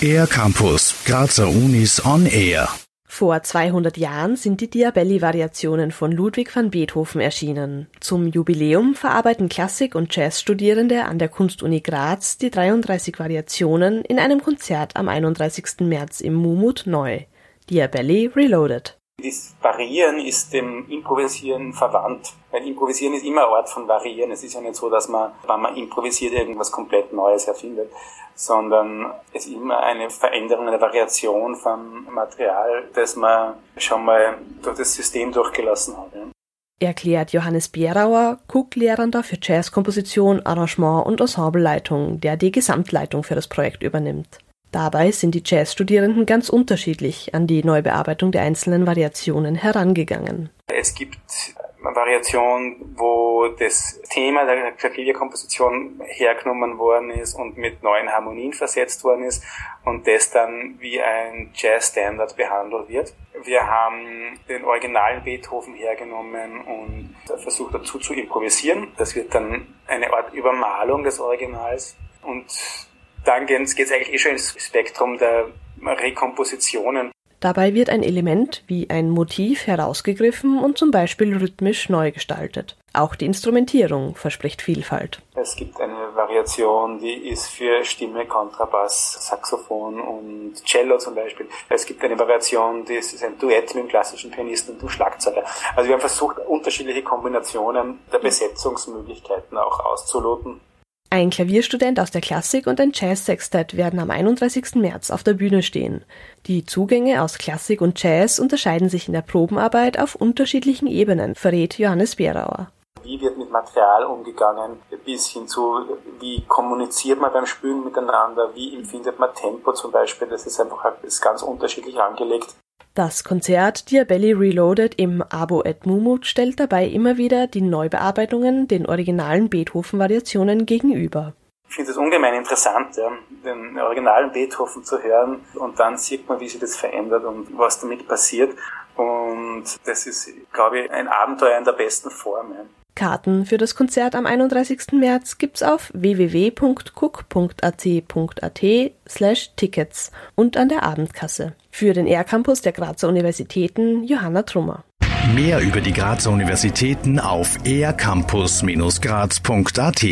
Air Campus, Grazer Unis on Air. Vor 200 Jahren sind die Diabelli-Variationen von Ludwig van Beethoven erschienen. Zum Jubiläum verarbeiten Klassik- und Jazzstudierende an der Kunstuni Graz die 33 Variationen in einem Konzert am 31. März im Mumut neu. Diabelli Reloaded. Das Variieren ist dem Improvisieren verwandt. Weil Improvisieren ist immer ein Ort von Variieren. Es ist ja nicht so, dass man, wenn man improvisiert, irgendwas komplett Neues erfindet, sondern es ist immer eine Veränderung, eine Variation vom Material, das man schon mal durch das System durchgelassen hat. Erklärt Johannes Bierauer, Cook-Lehrender für Jazzkomposition, Arrangement und Ensembleleitung, der die Gesamtleitung für das Projekt übernimmt. Dabei sind die Jazzstudierenden ganz unterschiedlich an die Neubearbeitung der einzelnen Variationen herangegangen. Es gibt eine Variation, wo das Thema der Klavierkomposition hergenommen worden ist und mit neuen Harmonien versetzt worden ist und das dann wie ein Jazzstandard behandelt wird. Wir haben den originalen Beethoven hergenommen und versucht dazu zu improvisieren. Das wird dann eine Art Übermalung des Originals und dann geht es eigentlich eh schon ins Spektrum der Rekompositionen. Dabei wird ein Element wie ein Motiv herausgegriffen und zum Beispiel rhythmisch neu gestaltet. Auch die Instrumentierung verspricht Vielfalt. Es gibt eine Variation, die ist für Stimme, Kontrabass, Saxophon und Cello zum Beispiel. Es gibt eine Variation, die ist ein Duett mit dem klassischen Pianisten und dem Schlagzeuger. Also wir haben versucht, unterschiedliche Kombinationen der Besetzungsmöglichkeiten auch auszuloten. Ein Klavierstudent aus der Klassik und ein Jazz-Sextett werden am 31. März auf der Bühne stehen. Die Zugänge aus Klassik und Jazz unterscheiden sich in der Probenarbeit auf unterschiedlichen Ebenen, verrät Johannes Berauer. Wie wird mit Material umgegangen, bis hin zu, wie kommuniziert man beim Spielen miteinander, wie empfindet man Tempo zum Beispiel, das ist einfach ist ganz unterschiedlich angelegt. Das Konzert Diabelli Reloaded im Abo et Mumut stellt dabei immer wieder die Neubearbeitungen den originalen Beethoven-Variationen gegenüber. Ich finde es ungemein interessant, ja, den originalen Beethoven zu hören und dann sieht man, wie sich das verändert und was damit passiert. Und das ist, glaube ich, ein Abenteuer in der besten Form. Ja. Karten für das Konzert am 31. März gibt's auf www.cook.at.at slash Tickets und an der Abendkasse. Für den R-Campus der Grazer Universitäten Johanna Trummer. Mehr über die Grazer Universitäten auf ercampus-graz.at